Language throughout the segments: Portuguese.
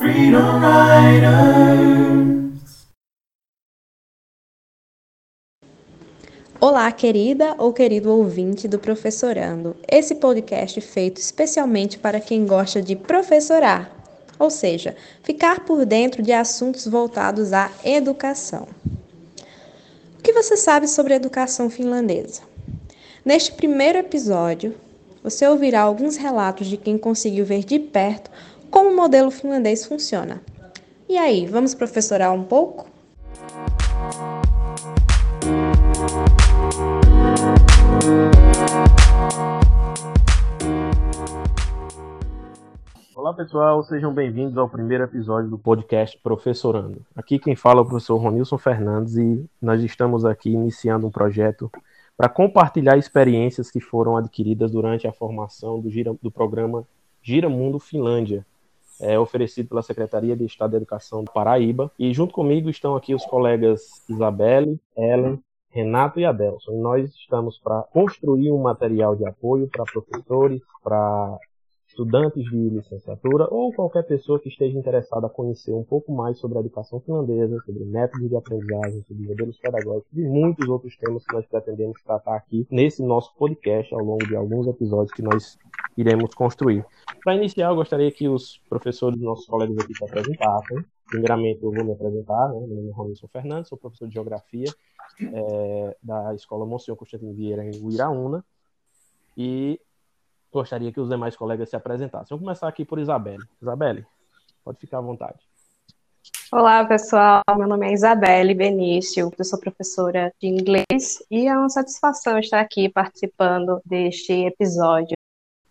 Freedom Riders. Olá, querida ou querido ouvinte do Professorando. Esse podcast feito especialmente para quem gosta de professorar, ou seja, ficar por dentro de assuntos voltados à educação. O que você sabe sobre a educação finlandesa? Neste primeiro episódio, você ouvirá alguns relatos de quem conseguiu ver de perto como o modelo finlandês funciona. E aí, vamos professorar um pouco? Olá pessoal, sejam bem-vindos ao primeiro episódio do podcast Professorando. Aqui quem fala é o professor Ronilson Fernandes e nós estamos aqui iniciando um projeto para compartilhar experiências que foram adquiridas durante a formação do, gira, do programa Gira Mundo Finlândia, é, oferecido pela Secretaria de Estado da Educação do Paraíba. E junto comigo estão aqui os colegas Isabelle, Ellen, Renato e Adelson. E nós estamos para construir um material de apoio para professores, para estudantes de licenciatura ou qualquer pessoa que esteja interessada a conhecer um pouco mais sobre a educação finlandesa, sobre métodos de aprendizagem, sobre modelos pedagógicos e muitos outros temas que nós pretendemos tratar aqui nesse nosso podcast ao longo de alguns episódios que nós iremos construir. Para iniciar, eu gostaria que os professores, nossos colegas aqui se apresentassem. Primeiramente, eu vou me apresentar, né? meu nome é Ronilson Fernandes, sou professor de Geografia é, da Escola Monsenhor Constantino Vieira em Uiraúna. E gostaria que os demais colegas se apresentassem. Vamos começar aqui por Isabelle. Isabelle, pode ficar à vontade. Olá, pessoal. Meu nome é Isabelle Benício, eu sou professora de inglês e é uma satisfação estar aqui participando deste episódio.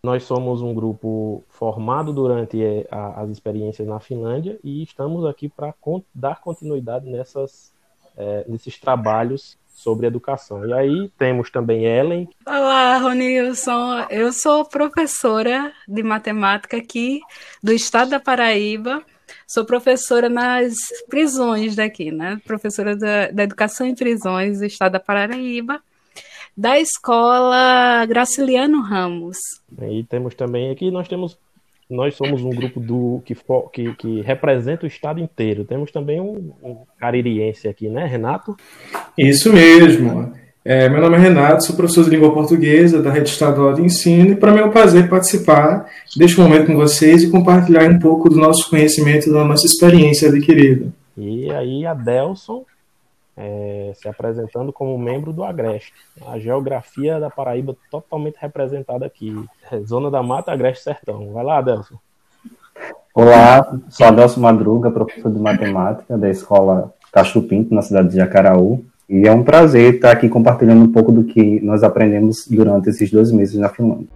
Nós somos um grupo formado durante eh, as experiências na Finlândia e estamos aqui para dar continuidade nessas, é, nesses trabalhos sobre educação. E aí temos também Ellen. Olá, Ronilson. Eu sou professora de matemática aqui do estado da Paraíba. Sou professora nas prisões daqui, né? Professora da, da educação em prisões do estado da Paraíba, da escola Graciliano Ramos. E temos também aqui, nós temos nós somos um grupo do que, que, que representa o estado inteiro. Temos também um, um caririense aqui, né, Renato? Isso mesmo. É, meu nome é Renato, sou professor de língua portuguesa da Rede Estadual de Ensino e para mim é um prazer participar deste momento com vocês e compartilhar um pouco do nosso conhecimento, da nossa experiência adquirida. E aí, Adelson, é, se apresentando como membro do Agreste. A geografia da Paraíba totalmente representada aqui. É, Zona da Mata, Agreste Sertão. Vai lá, Adelson. Olá, sou Adelson Madruga, professor de matemática da Escola Castro Pinto, na cidade de Jacaraú. E é um prazer estar aqui compartilhando um pouco do que nós aprendemos durante esses dois meses na Finlândia.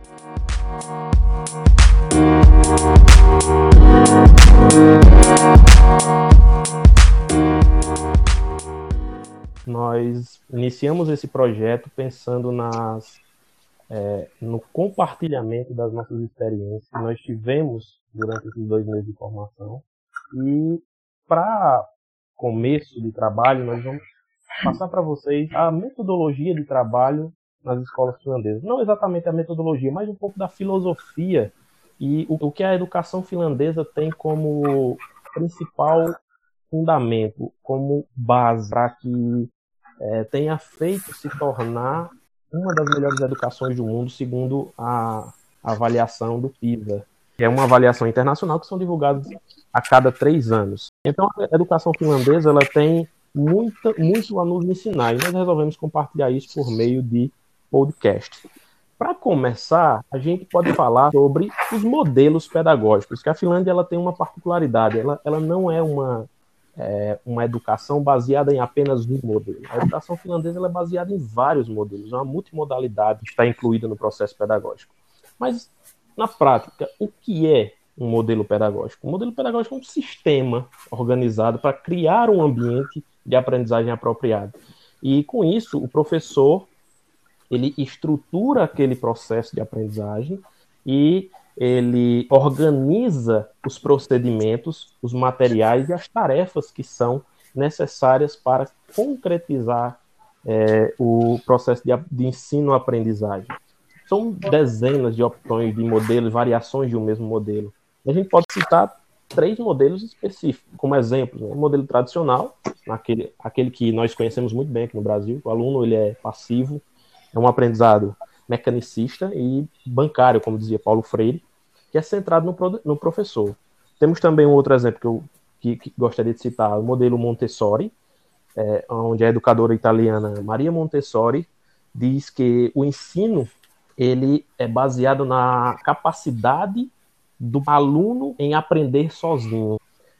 Nós iniciamos esse projeto pensando nas, é, no compartilhamento das nossas experiências que nós tivemos durante esses dois meses de formação. E para começo de trabalho, nós vamos passar para vocês a metodologia de trabalho nas escolas finlandesas. Não exatamente a metodologia, mas um pouco da filosofia e o, o que a educação finlandesa tem como principal fundamento, como base para que é, tenha feito se tornar uma das melhores educações do mundo, segundo a avaliação do PISA, que é uma avaliação internacional que são divulgadas a cada três anos. Então, a educação finlandesa ela tem muita, muito a nos ensinar e nós resolvemos compartilhar isso por meio de podcast. Para começar, a gente pode falar sobre os modelos pedagógicos, que a Finlândia ela tem uma particularidade, ela, ela não é uma é, uma educação baseada em apenas um modelo. A educação finlandesa é baseada em vários modelos, uma multimodalidade está incluída no processo pedagógico. Mas, na prática, o que é um modelo pedagógico? Um modelo pedagógico é um sistema organizado para criar um ambiente de aprendizagem apropriado. E, com isso, o professor ele estrutura aquele processo de aprendizagem e ele organiza os procedimentos, os materiais e as tarefas que são necessárias para concretizar é, o processo de, de ensino-aprendizagem. são dezenas de opções de modelos, variações de um mesmo modelo. A gente pode citar três modelos específicos, como exemplo. Né? O modelo tradicional, aquele, aquele que nós conhecemos muito bem aqui no Brasil. O aluno ele é passivo, é um aprendizado mecanicista e bancário, como dizia Paulo Freire, que é centrado no, no professor. Temos também um outro exemplo que eu que, que gostaria de citar, o modelo Montessori, é, onde a educadora italiana Maria Montessori diz que o ensino ele é baseado na capacidade do aluno em aprender sozinho,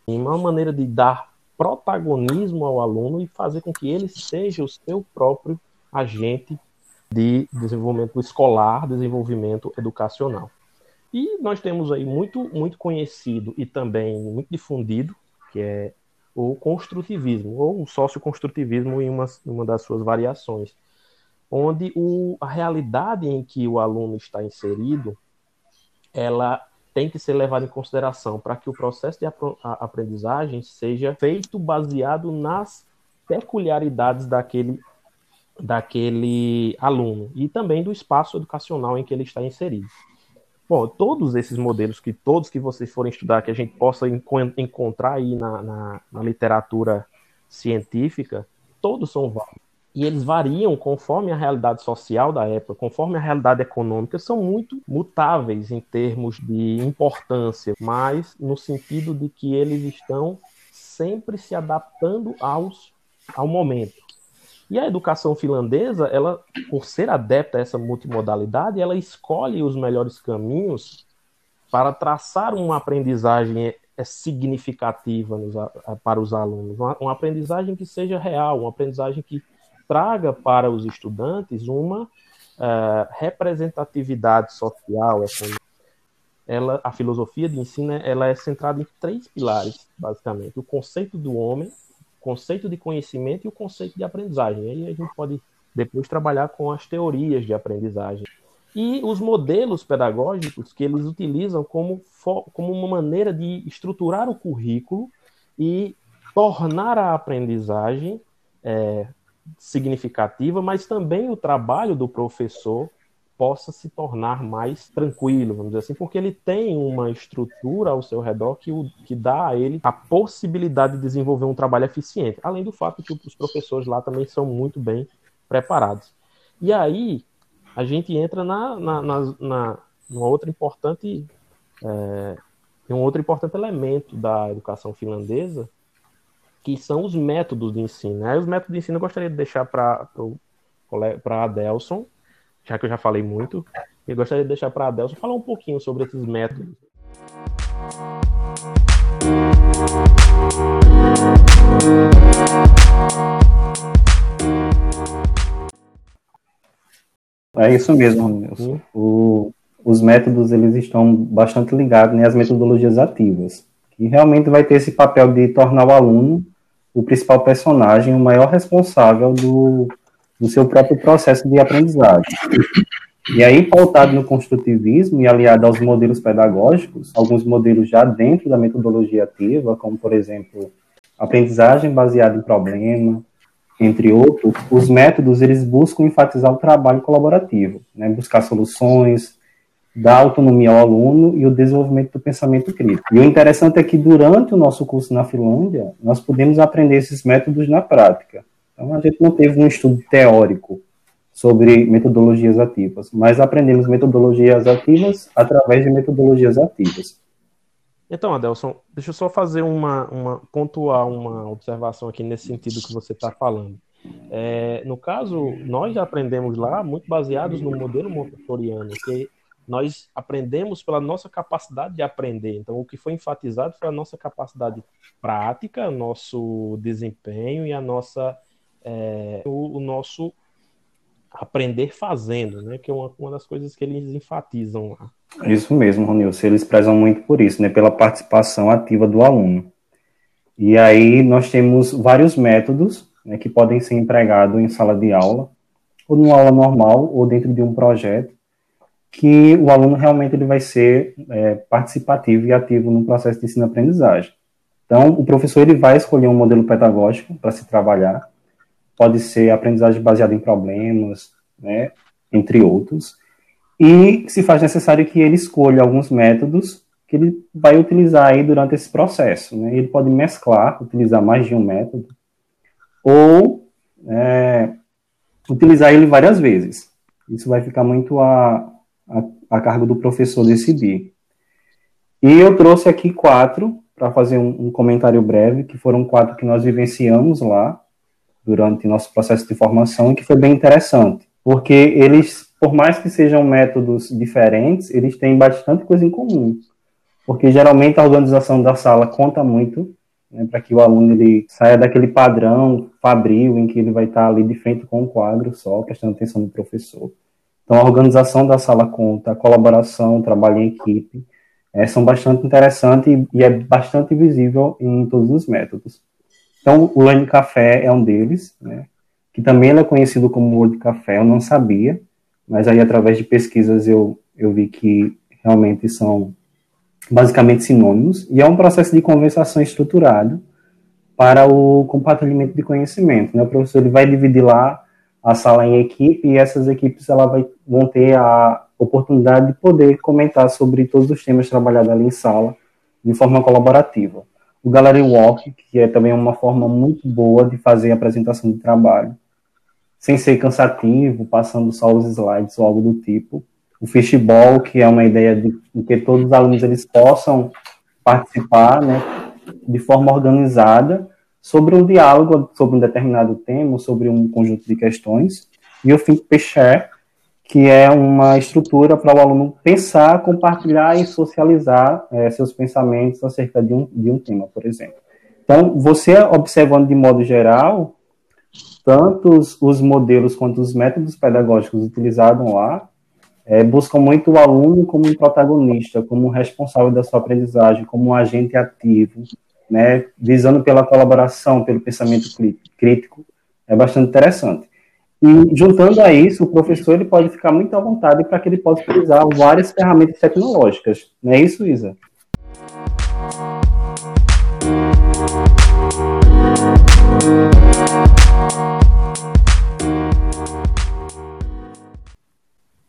em uma maneira de dar protagonismo ao aluno e fazer com que ele seja o seu próprio agente de desenvolvimento escolar, desenvolvimento educacional. E nós temos aí muito, muito conhecido e também muito difundido, que é o construtivismo, ou o socioconstrutivismo em uma, uma das suas variações, onde o, a realidade em que o aluno está inserido, ela tem que ser levada em consideração para que o processo de aprendizagem seja feito baseado nas peculiaridades daquele, daquele aluno e também do espaço educacional em que ele está inserido. Bom, todos esses modelos que todos que vocês forem estudar, que a gente possa encontrar aí na, na, na literatura científica, todos são válidos. E eles variam conforme a realidade social da época, conforme a realidade econômica, são muito mutáveis em termos de importância, mas no sentido de que eles estão sempre se adaptando aos, ao momento. E a educação finlandesa, ela, por ser adepta a essa multimodalidade, ela escolhe os melhores caminhos para traçar uma aprendizagem é, significativa nos, para os alunos, uma, uma, aprendizagem que seja real, uma aprendizagem que traga para os estudantes uma uh, representatividade social. Ela, a filosofia de ensino ela é centrada em três pilares, basicamente: o conceito do homem, conceito de conhecimento e o conceito de aprendizagem. Aí a gente pode depois trabalhar com as teorias de aprendizagem. E os modelos pedagógicos que eles utilizam como, como uma maneira de estruturar o currículo e tornar a aprendizagem é, significativa, mas também o trabalho do professor possa se tornar mais tranquilo, vamos dizer assim, porque ele tem uma estrutura ao seu redor que, o, que dá a ele a possibilidade de desenvolver um trabalho eficiente, além do fato que os professores lá também são muito bem preparados. E aí a gente entra na, na, na, na numa outra importante é, um outro importante elemento da educação finlandesa, que são os métodos de ensino. Aí os métodos de ensino eu gostaria de deixar para para Adelson, já que eu já falei muito, eu gostaria de deixar para a Adelson falar um pouquinho sobre esses métodos. É isso mesmo, Nilson. O, os métodos eles estão bastante ligados né, às metodologias ativas, que realmente vai ter esse papel de tornar o aluno o principal personagem, o maior responsável do, do seu próprio processo de aprendizagem. E aí, pautado no construtivismo e aliado aos modelos pedagógicos, alguns modelos já dentro da metodologia ativa, como, por exemplo, aprendizagem baseada em problema, entre outros, os métodos eles buscam enfatizar o trabalho colaborativo, né, buscar soluções, dar autonomia ao aluno e o desenvolvimento do pensamento crítico. E o interessante é que durante o nosso curso na Finlândia, nós podemos aprender esses métodos na prática. Então, a gente não teve um estudo teórico sobre metodologias ativas, mas aprendemos metodologias ativas através de metodologias ativas. Então, Adelson, deixa eu só fazer uma, uma pontuar uma observação aqui nesse sentido que você está falando. É, no caso, nós aprendemos lá muito baseados no modelo montessoriano, que nós aprendemos pela nossa capacidade de aprender. Então, o que foi enfatizado foi a nossa capacidade prática, nosso desempenho e a nossa é, o, o, nosso aprender fazendo, né? Que é uma, uma das coisas que eles enfatizam lá. Isso mesmo, Ronilson. Eles prezam muito por isso, né? Pela participação ativa do aluno. E aí nós temos vários métodos né, que podem ser empregados em sala de aula, ou numa aula normal, ou dentro de um projeto, que o aluno realmente ele vai ser é, participativo e ativo no processo de ensino-aprendizagem. Então, o professor ele vai escolher um modelo pedagógico para se trabalhar, pode ser aprendizagem baseada em problemas, né, entre outros. e se faz necessário que ele escolha alguns métodos que ele vai utilizar aí durante esse processo. Né? Ele pode mesclar, utilizar mais de um método, ou é, utilizar ele várias vezes. Isso vai ficar muito a, a, a cargo do professor decidir. E eu trouxe aqui quatro para fazer um, um, comentário breve, que foram quatro que nós vivenciamos lá durante nosso processo de formação e que foi bem interessante, porque eles, por mais que sejam métodos diferentes, eles têm bastante coisa em comum, porque geralmente a organização da sala conta muito né, para que o aluno ele saia daquele padrão fabril em que ele vai estar ali de frente com um quadro só, prestando atenção no professor. Então, a organização da sala conta, a colaboração, o trabalho em equipe, é, são bastante interessantes e, é bastante visível em todos os métodos. Então, o Learning Café é um deles, né, que também é conhecido como Word Café, eu não sabia, mas aí através de pesquisas eu, eu vi que realmente são basicamente sinônimos, e é um processo de conversação estruturado para o compartilhamento de conhecimento. Né? O professor ele vai dividir lá a sala em equipe e essas equipes ela vai, vão ter a oportunidade de poder comentar sobre todos os temas trabalhados ali em sala de forma colaborativa. O Gallery Walk, que é também uma forma muito boa de fazer apresentação de trabalho, sem ser cansativo, passando só os slides ou algo do tipo. O fishball, que é uma ideia de, de que todos os alunos eles possam participar, né, de forma organizada sobre um diálogo sobre um determinado tema, sobre um conjunto de questões, e o Think Share, que é uma estrutura para o aluno pensar, compartilhar e socializar é, seus pensamentos acerca de um, de um tema, por exemplo. Então, você observando de modo geral, tanto os, os modelos quanto os métodos pedagógicos utilizados lá, é, buscam muito o aluno como um protagonista, como um responsável da sua aprendizagem, como um agente ativo, né, visando pela colaboração, pelo pensamento crítico, é bastante interessante. E juntando a isso, o professor ele pode ficar muito à vontade para que ele possa utilizar várias ferramentas tecnológicas. Não é isso, Isa?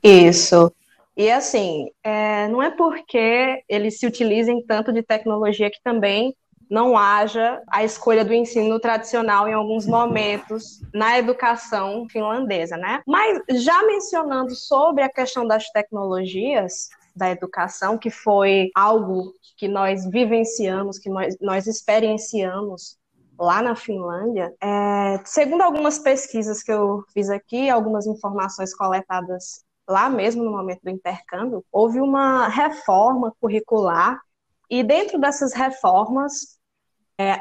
Isso. E assim, é, não é porque eles se utilizem tanto de tecnologia que também não haja a escolha do ensino tradicional em alguns momentos na educação finlandesa, né? Mas já mencionando sobre a questão das tecnologias da educação, que foi algo que nós vivenciamos, que nós, nós experienciamos lá na Finlândia, é, segundo algumas pesquisas que eu fiz aqui, algumas informações coletadas lá mesmo no momento do intercâmbio, houve uma reforma curricular e dentro dessas reformas,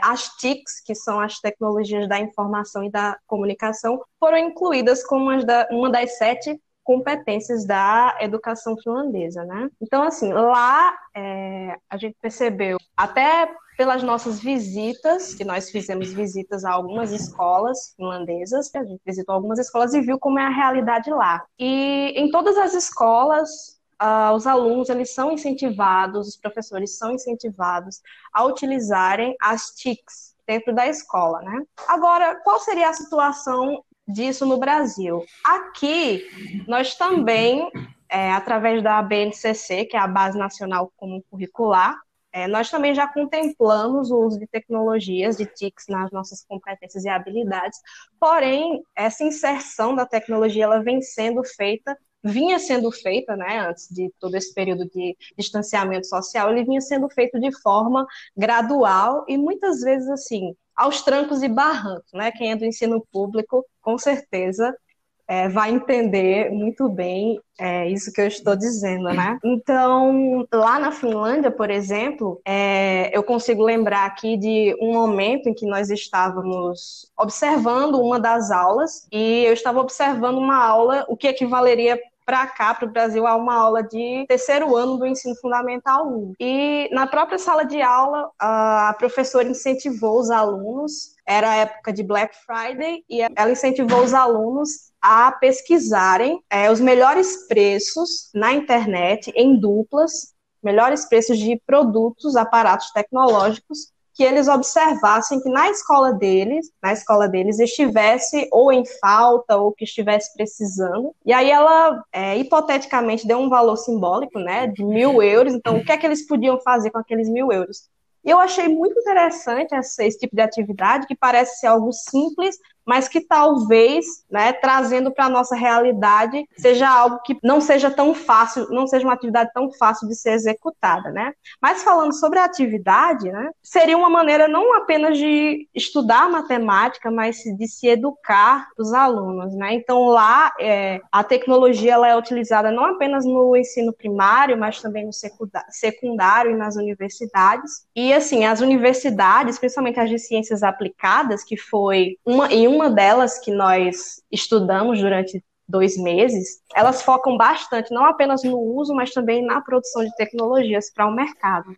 as TICs, que são as tecnologias da informação e da comunicação, foram incluídas como uma das sete competências da educação finlandesa, né? Então, assim, lá é, a gente percebeu, até pelas nossas visitas, que nós fizemos visitas a algumas escolas finlandesas, a gente visitou algumas escolas e viu como é a realidade lá. E em todas as escolas, uh, os alunos eles são incentivados, os professores são incentivados a utilizarem as TICs dentro da escola, né? Agora, qual seria a situação disso no Brasil? Aqui, nós também, é, através da BNCC, que é a Base Nacional Comum Curricular, é, nós também já contemplamos o uso de tecnologias, de TICs nas nossas competências e habilidades, porém, essa inserção da tecnologia ela vem sendo feita, vinha sendo feita, né, antes de todo esse período de distanciamento social, ele vinha sendo feito de forma gradual e muitas vezes, assim, aos trancos e barrancos, né, quem é do ensino público, com certeza, é, vai entender muito bem é, isso que eu estou dizendo, né? Então, lá na Finlândia, por exemplo, é, eu consigo lembrar aqui de um momento em que nós estávamos observando uma das aulas e eu estava observando uma aula, o que equivaleria para cá, para o Brasil, a uma aula de terceiro ano do ensino fundamental 1. E na própria sala de aula, a professora incentivou os alunos, era a época de Black Friday, e ela incentivou os alunos a pesquisarem é, os melhores preços na internet em duplas, melhores preços de produtos, aparatos tecnológicos que eles observassem que na escola deles, na escola deles, estivesse ou em falta ou que estivesse precisando. E aí ela, é, hipoteticamente, deu um valor simbólico, né, de mil euros. Então, o que é que eles podiam fazer com aqueles mil euros? E eu achei muito interessante esse, esse tipo de atividade, que parece ser algo simples, mas que talvez, né, trazendo para a nossa realidade, seja algo que não seja tão fácil, não seja uma atividade tão fácil de ser executada, né? Mas falando sobre a atividade, né, seria uma maneira não apenas de estudar matemática, mas de se educar os alunos, né? Então lá é, a tecnologia ela é utilizada não apenas no ensino primário, mas também no secundário e nas universidades. E assim, as universidades, principalmente as de ciências aplicadas, que foi uma em uma delas que nós estudamos durante dois meses, elas focam bastante não apenas no uso, mas também na produção de tecnologias para o mercado.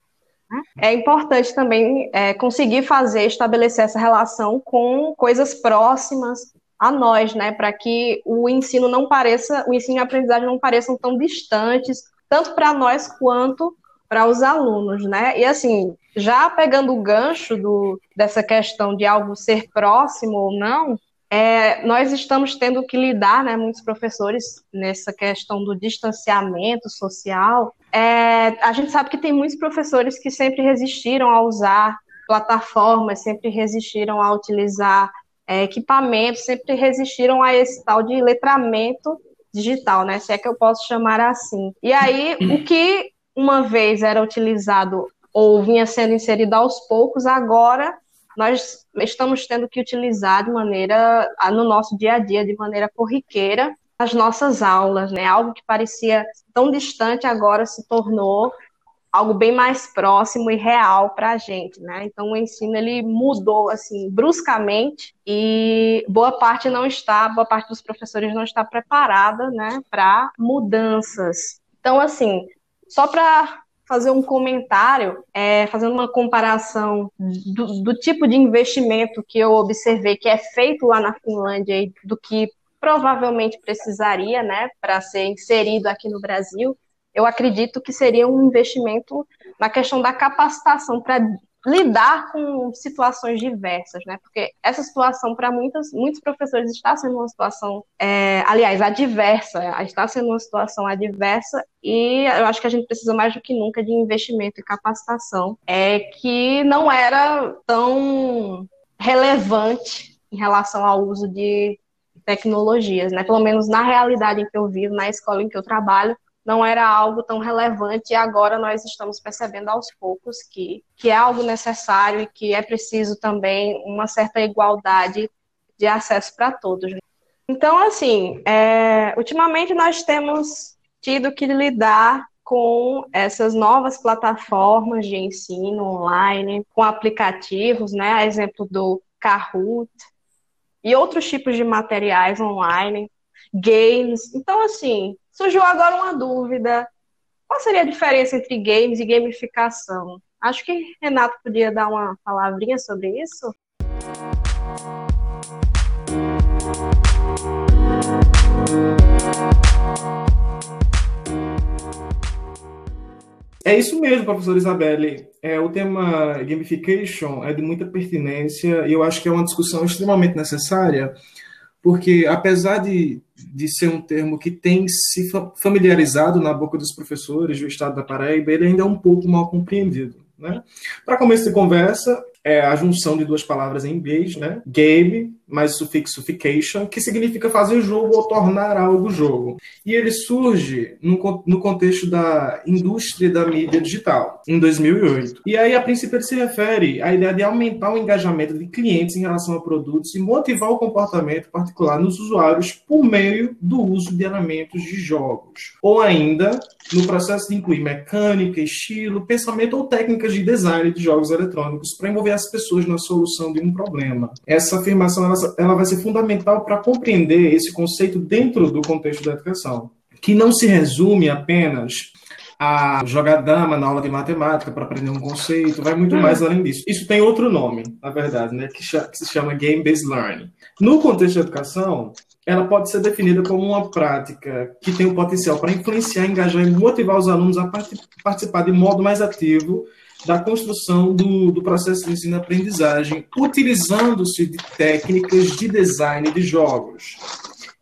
Né? É importante também é, conseguir fazer, estabelecer essa relação com coisas próximas a nós, né, para que o ensino não pareça, o ensino e a aprendizagem não pareçam tão distantes, tanto para nós quanto para os alunos, né? E assim, já pegando o gancho do, dessa questão de algo ser próximo ou não, é, nós estamos tendo que lidar, né, muitos professores, nessa questão do distanciamento social. É, a gente sabe que tem muitos professores que sempre resistiram a usar plataformas, sempre resistiram a utilizar é, equipamentos, sempre resistiram a esse tal de letramento digital, né? Se é que eu posso chamar assim. E aí, o que uma vez era utilizado ou vinha sendo inserido aos poucos, agora nós estamos tendo que utilizar de maneira, no nosso dia a dia, de maneira corriqueira, as nossas aulas, né? Algo que parecia tão distante agora se tornou algo bem mais próximo e real para a gente, né? Então o ensino ele mudou assim bruscamente e boa parte não está, boa parte dos professores não está preparada, né, para mudanças. Então assim, só para fazer um comentário, é, fazendo uma comparação do, do, tipo de investimento que eu observei que é feito lá na Finlândia e do que provavelmente precisaria, né, para ser inserido aqui no Brasil, eu acredito que seria um investimento na questão da capacitação para lidar com situações diversas, né? Porque essa situação para muitos muitos professores está sendo uma situação, é, aliás, adversa, está sendo uma situação adversa e eu acho que a gente precisa mais do que nunca de investimento e capacitação, é que não era tão relevante em relação ao uso de tecnologias, né? Pelo menos na realidade em que eu vivo, na escola em que eu trabalho, não era algo tão relevante e agora nós estamos percebendo aos poucos que, que é algo necessário e que é preciso também uma certa igualdade de acesso para todos. Então, assim, é, ultimamente nós temos tido que lidar com essas novas plataformas de ensino online, com aplicativos, né, a exemplo do Kahoot, e outros tipos de materiais online, games. Então, assim, Surgiu agora uma dúvida: qual seria a diferença entre games e gamificação? Acho que Renato podia dar uma palavrinha sobre isso. É isso mesmo, professor Isabelle. É, o tema gamification é de muita pertinência e eu acho que é uma discussão extremamente necessária, porque apesar de, de ser um termo que tem se familiarizado na boca dos professores do estado da Paraíba, ele ainda é um pouco mal compreendido. Né? Para começo de conversa, é a junção de duas palavras em inglês, né? Game mais o sufixo fication, que significa fazer jogo ou tornar algo jogo. E ele surge no, no contexto da indústria da mídia digital, em 2008. E aí, a princípio, ele se refere à ideia de aumentar o engajamento de clientes em relação a produtos e motivar o comportamento particular nos usuários por meio do uso de elementos de jogos. Ou ainda, no processo de incluir mecânica, estilo, pensamento ou técnicas de design de jogos eletrônicos para envolver as pessoas na solução de um problema. Essa afirmação ela ela vai ser fundamental para compreender esse conceito dentro do contexto da educação, que não se resume apenas a jogar dama na aula de matemática para aprender um conceito, vai muito mais além disso. Isso tem outro nome, na verdade, né, que, se chama Game-Based Learning. No contexto da educação, ela pode ser definida como uma prática que tem o potencial para influenciar, engajar e motivar os alunos a participar de modo mais ativo da construção do, do processo de ensino-aprendizagem, utilizando-se de técnicas de design de jogos.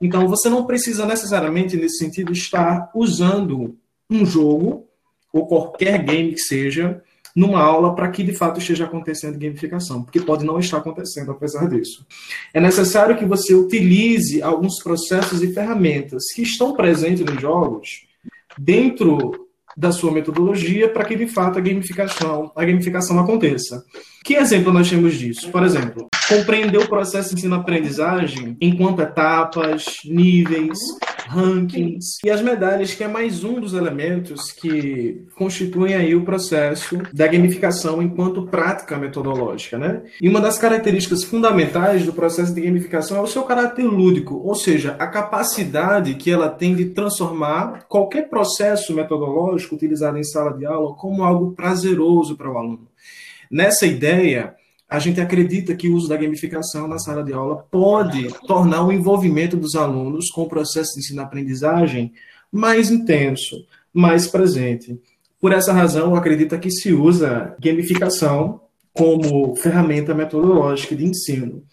Então, você não precisa necessariamente, nesse sentido, estar usando um jogo, ou qualquer game que seja, numa aula para que de fato esteja acontecendo gamificação, porque pode não estar acontecendo apesar disso. É necessário que você utilize alguns processos e ferramentas que estão presentes nos jogos dentro da sua metodologia para que de fato a gamificação, a gamificação aconteça. Que exemplo nós temos disso? Por exemplo, compreender o processo de ensino-aprendizagem enquanto etapas, níveis, rankings e as medalhas, que é mais um dos elementos que constituem aí o processo da gamificação enquanto prática metodológica, né? E uma das características fundamentais do processo de gamificação é o seu caráter lúdico, ou seja, a capacidade que ela tem de transformar qualquer processo metodológico utilizado em sala de aula como algo prazeroso para o aluno. Nessa ideia, a gente acredita que o uso da gamificação na sala de aula pode tornar o envolvimento dos alunos com o processo de ensino-aprendizagem mais intenso, mais presente. Por essa razão, acredita que se usa gamificação como ferramenta metodológica de ensino.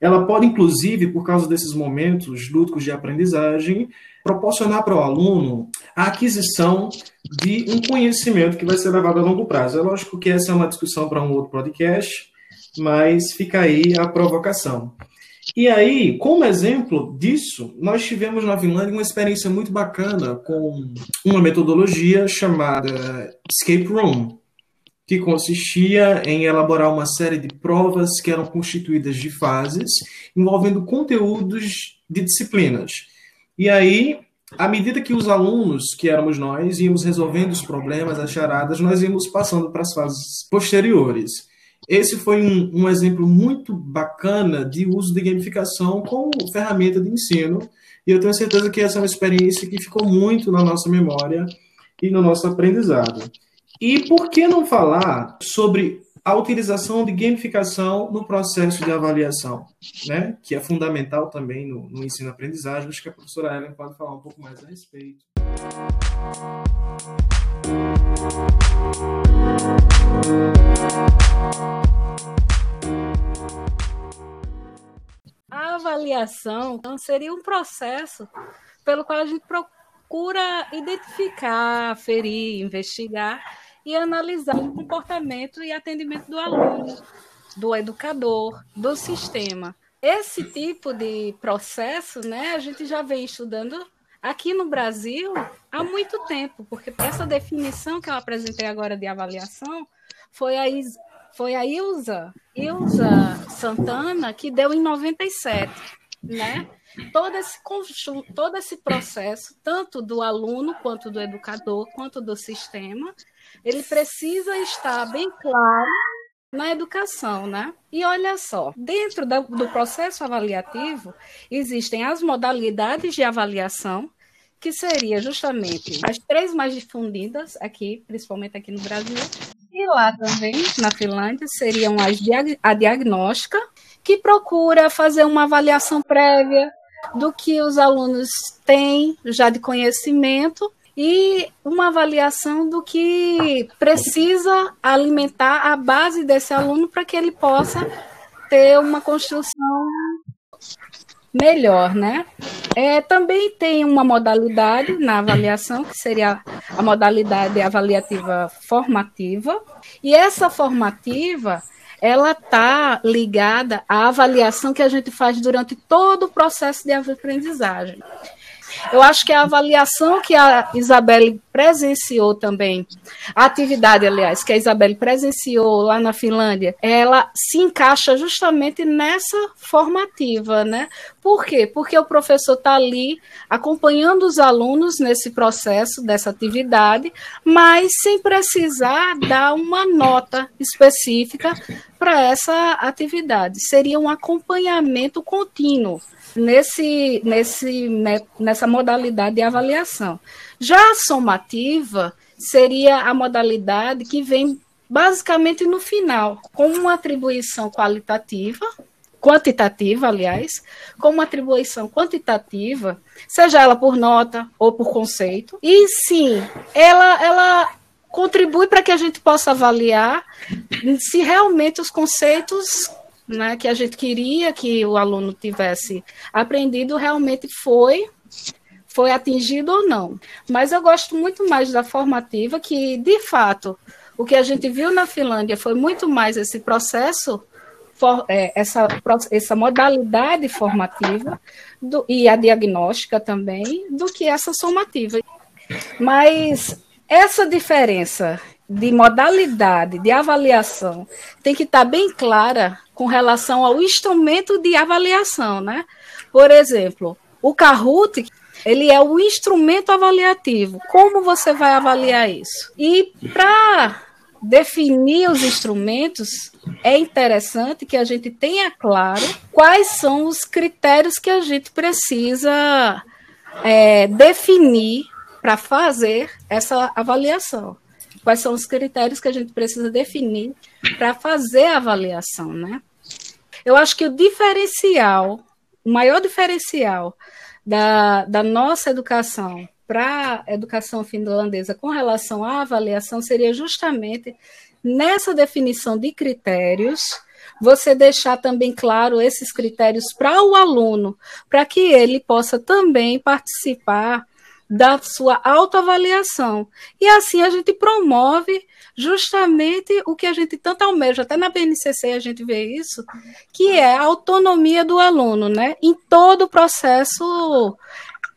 Ela pode, inclusive, por causa desses momentos lúdicos de aprendizagem, proporcionar para o aluno a aquisição de um conhecimento que vai ser levado a longo prazo. É lógico que essa é uma discussão para um outro podcast, mas fica aí a provocação. E aí, como exemplo disso, nós tivemos na Finlândia uma experiência muito bacana com uma metodologia chamada Escape Room, que consistia em elaborar uma série de provas que eram constituídas de fases, envolvendo conteúdos de disciplinas. E aí, à medida que os alunos, que éramos nós, íamos resolvendo os problemas, as charadas, nós íamos passando para as fases posteriores. Esse foi um, um, exemplo muito bacana de uso de gamificação como ferramenta de ensino, e eu tenho certeza que essa é uma experiência que ficou muito na nossa memória e no nosso aprendizado. E por que não falar sobre a utilização de gamificação no processo de avaliação, né? que é fundamental também no, no ensino-aprendizagem. Acho que a professora Ellen pode falar um pouco mais a respeito. A avaliação então, seria um processo pelo qual a gente procura identificar, ferir, investigar e analisar o comportamento e atendimento do aluno, do educador, do sistema. Esse tipo de processo, né, a gente já vem estudando aqui no Brasil há muito tempo, porque essa definição que eu apresentei agora de avaliação foi a, foi a Ilza, Ilza Santana que deu em 97, né? Todo esse conjunto, todo esse processo, tanto do aluno quanto do educador, quanto do sistema, ele precisa estar bem claro na educação, né? E olha só, dentro do processo avaliativo existem as modalidades de avaliação, que seria justamente as três mais difundidas aqui, principalmente aqui no Brasil, e lá também, na Finlândia, seriam as diag a diagnóstica, que procura fazer uma avaliação prévia do que os alunos têm já de conhecimento e uma avaliação do que precisa alimentar a base desse aluno para que ele possa ter uma construção melhor, né? É, também tem uma modalidade na avaliação, que seria a modalidade avaliativa formativa, e essa formativa ela está ligada à avaliação que a gente faz durante todo o processo de aprendizagem. Eu acho que a avaliação que a Isabelle presenciou também, a atividade, aliás, que a Isabelle presenciou lá na Finlândia, ela se encaixa justamente nessa formativa, né? Por quê? Porque o professor está ali acompanhando os alunos nesse processo dessa atividade, mas sem precisar dar uma nota específica para essa atividade. Seria um acompanhamento contínuo nesse, nesse, nessa modalidade de avaliação. Já a somativa seria a modalidade que vem basicamente no final, com uma atribuição qualitativa, quantitativa, aliás, com uma atribuição quantitativa, seja ela por nota ou por conceito. E sim, ela, ela contribui para que a gente possa avaliar se realmente os conceitos né, que a gente queria que o aluno tivesse aprendido realmente foi foi atingido ou não. Mas eu gosto muito mais da formativa, que de fato o que a gente viu na Finlândia foi muito mais esse processo, for, é, essa, essa modalidade formativa do, e a diagnóstica também, do que essa somativa. Mas essa diferença de modalidade de avaliação tem que estar bem clara com relação ao instrumento de avaliação, né? Por exemplo, o Kahoot, ele é o instrumento avaliativo. Como você vai avaliar isso? E para definir os instrumentos, é interessante que a gente tenha claro quais são os critérios que a gente precisa é, definir para fazer essa avaliação. Quais são os critérios que a gente precisa definir para fazer a avaliação, né? Eu acho que o diferencial, o maior diferencial da, da nossa educação para a educação finlandesa com relação à avaliação seria justamente nessa definição de critérios, você deixar também claro esses critérios para o aluno, para que ele possa também participar da sua autoavaliação. E assim a gente promove justamente o que a gente tanto almeja, até na BNCC a gente vê isso, que é a autonomia do aluno, né? Em todo o processo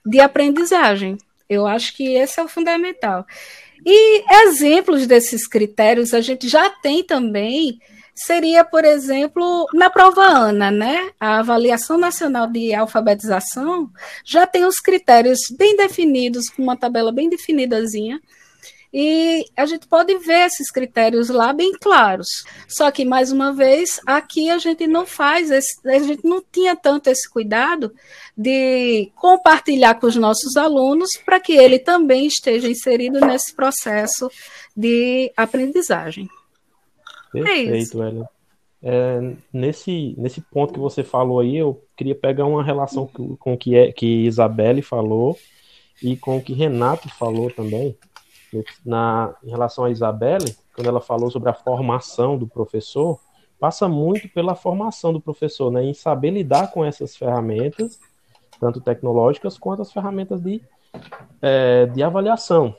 de aprendizagem. Eu acho que esse é o fundamental. E exemplos desses critérios a gente já tem também seria, por exemplo, na prova ANA, né? A Avaliação Nacional de Alfabetização já tem os critérios bem definidos, com uma tabela bem definidazinha, e a gente pode ver esses critérios lá bem claros. Só que, mais uma vez, aqui a gente não faz, esse, a gente não tinha tanto esse cuidado de compartilhar com os nossos alunos para que ele também esteja inserido nesse processo de aprendizagem. Perfeito, é É, nesse, nesse ponto que você falou aí, eu queria pegar uma relação com, com o que, é, que Isabelle falou e com o que Renato falou também. Na, em relação a Isabelle, quando ela falou sobre a formação do professor, passa muito pela formação do professor, né, em saber lidar com essas ferramentas, tanto tecnológicas quanto as ferramentas de, é, de avaliação.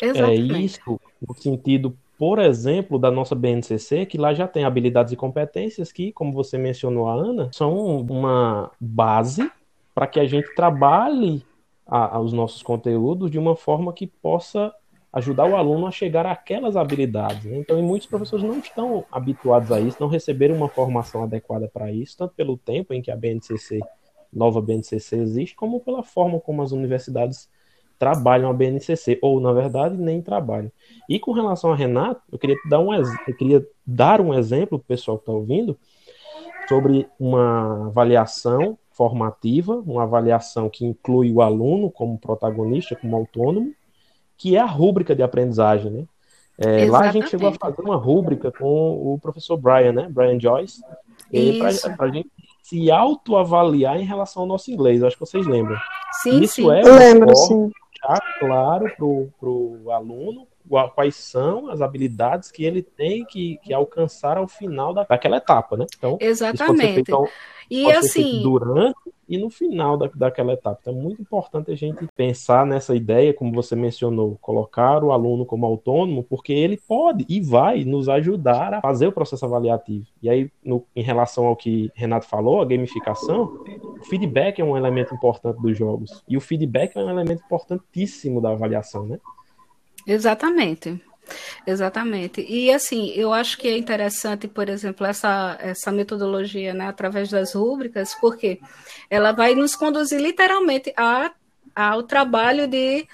Exatamente. É isso no sentido por exemplo, da nossa BNCC, que lá já tem habilidades e competências que, como você mencionou, a Ana, são uma base para que a gente trabalhe a, a, os nossos conteúdos de uma forma que possa ajudar o aluno a chegar àquelas habilidades. Né? Então, muitos professores não estão habituados a isso, não receberam uma formação adequada para isso, tanto pelo tempo em que a BNCC, nova BNCC existe, como pela forma como as universidades trabalham a BNCC, ou na verdade nem trabalham. E com relação a Renato, eu queria dar um, eu queria dar um exemplo para o pessoal que está ouvindo sobre uma avaliação formativa, uma avaliação que inclui o aluno como protagonista, como autônomo, que é a rúbrica de aprendizagem, né? É, lá a gente chegou a fazer uma rúbrica com o professor Brian, né? Brian Joyce, para a gente se autoavaliar em relação ao nosso inglês. Acho que vocês lembram. Sim, Isso sim. é eu lembro, sim deixar claro para o aluno quais são as habilidades que ele tem que, que alcançar ao final da, daquela etapa, né? Então, Exatamente. Então, e assim, durante e no final da, daquela etapa. Então é muito importante a gente pensar nessa ideia, como você mencionou, colocar o aluno como autônomo, porque ele pode e vai nos ajudar a fazer o processo avaliativo. E aí, no, em relação ao que Renato falou, a gamificação, o feedback é um elemento importante dos jogos. E o feedback é um elemento importantíssimo da avaliação, né? Exatamente. Exatamente. E assim, eu acho que é interessante, por exemplo, essa, essa metodologia, né, através das rúbricas, porque ela vai nos conduzir literalmente a, ao trabalho de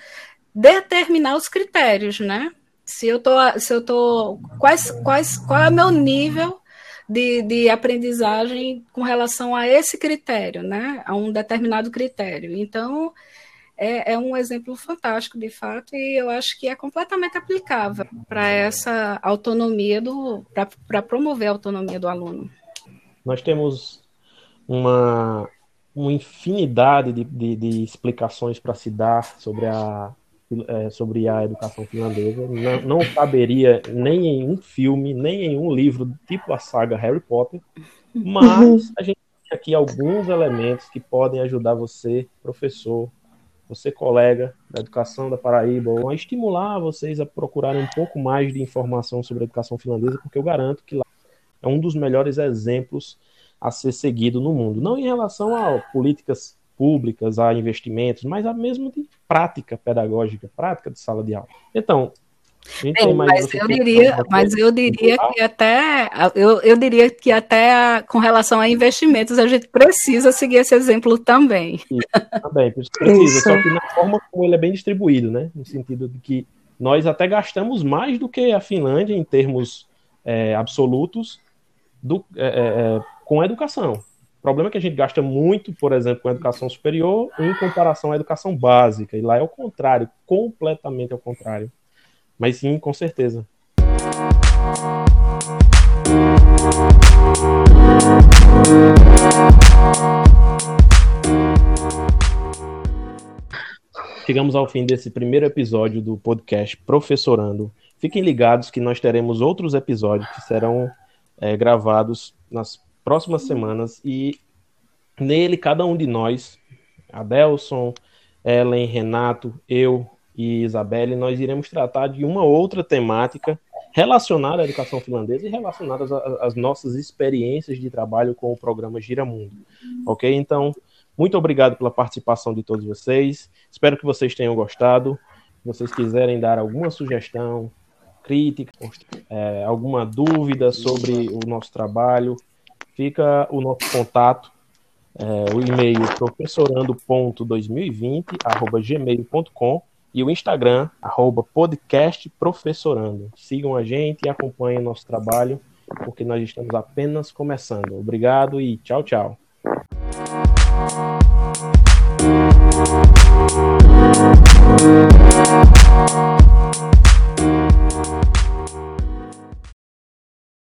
determinar os critérios, né? Se eu tô, se eu tô, quais, quais, qual é o meu nível de, de aprendizagem com relação a esse critério, né? A um determinado critério. Então, é, é, um exemplo fantástico, de fato, e eu acho que é completamente aplicável para essa autonomia do. para promover a autonomia do aluno. Nós temos uma, uma infinidade de, de, de explicações para se dar sobre a é, sobre a educação finlandesa. Não, não caberia nem em um filme, nem em um livro tipo a saga Harry Potter, mas a gente tem aqui alguns elementos que podem ajudar você, professor, você colega da educação da Paraíba, a estimular vocês a procurarem um pouco mais de informação sobre a educação finlandesa, porque eu garanto que lá é um dos melhores exemplos a ser seguido no mundo. Não em relação a políticas públicas, a investimentos, mas a mesmo de prática pedagógica, prática de sala de aula. Então, Bem, mas eu diria, mas eu diria que até eu, eu diria que até com relação a investimentos a gente precisa seguir esse exemplo também. Isso, também precisa, Isso. só que na forma como ele é bem distribuído, né? No sentido de que nós até gastamos mais do que a Finlândia em termos é, absolutos do, é, é, é com a educação. O problema é que a gente gasta muito, por exemplo, com a educação superior em comparação à educação básica. E lá é o contrário, completamente ao contrário. Mas sim, com certeza. Chegamos ao fim desse primeiro episódio do podcast Professorando. Fiquem ligados que nós teremos outros episódios que serão é, gravados nas próximas semanas e nele cada um de nós, Adelson, Ellen, Renato, eu, e Isabelle, nós iremos tratar de uma outra temática relacionada à educação finlandesa e relacionada às, nossas experiências de trabalho com o programa Giramundo. Ok? Então, muito obrigado pela participação de todos vocês. Espero que vocês tenham gostado. Se vocês quiserem dar alguma sugestão, crítica, é, alguma dúvida sobre o nosso trabalho, fica o nosso contato. É, o e-mail professorando.2020@gmail.com e o Instagram, arroba podcastprofessorando. Sigam a gente e acompanhem nosso trabalho, porque nós estamos apenas começando. Obrigado e tchau, tchau.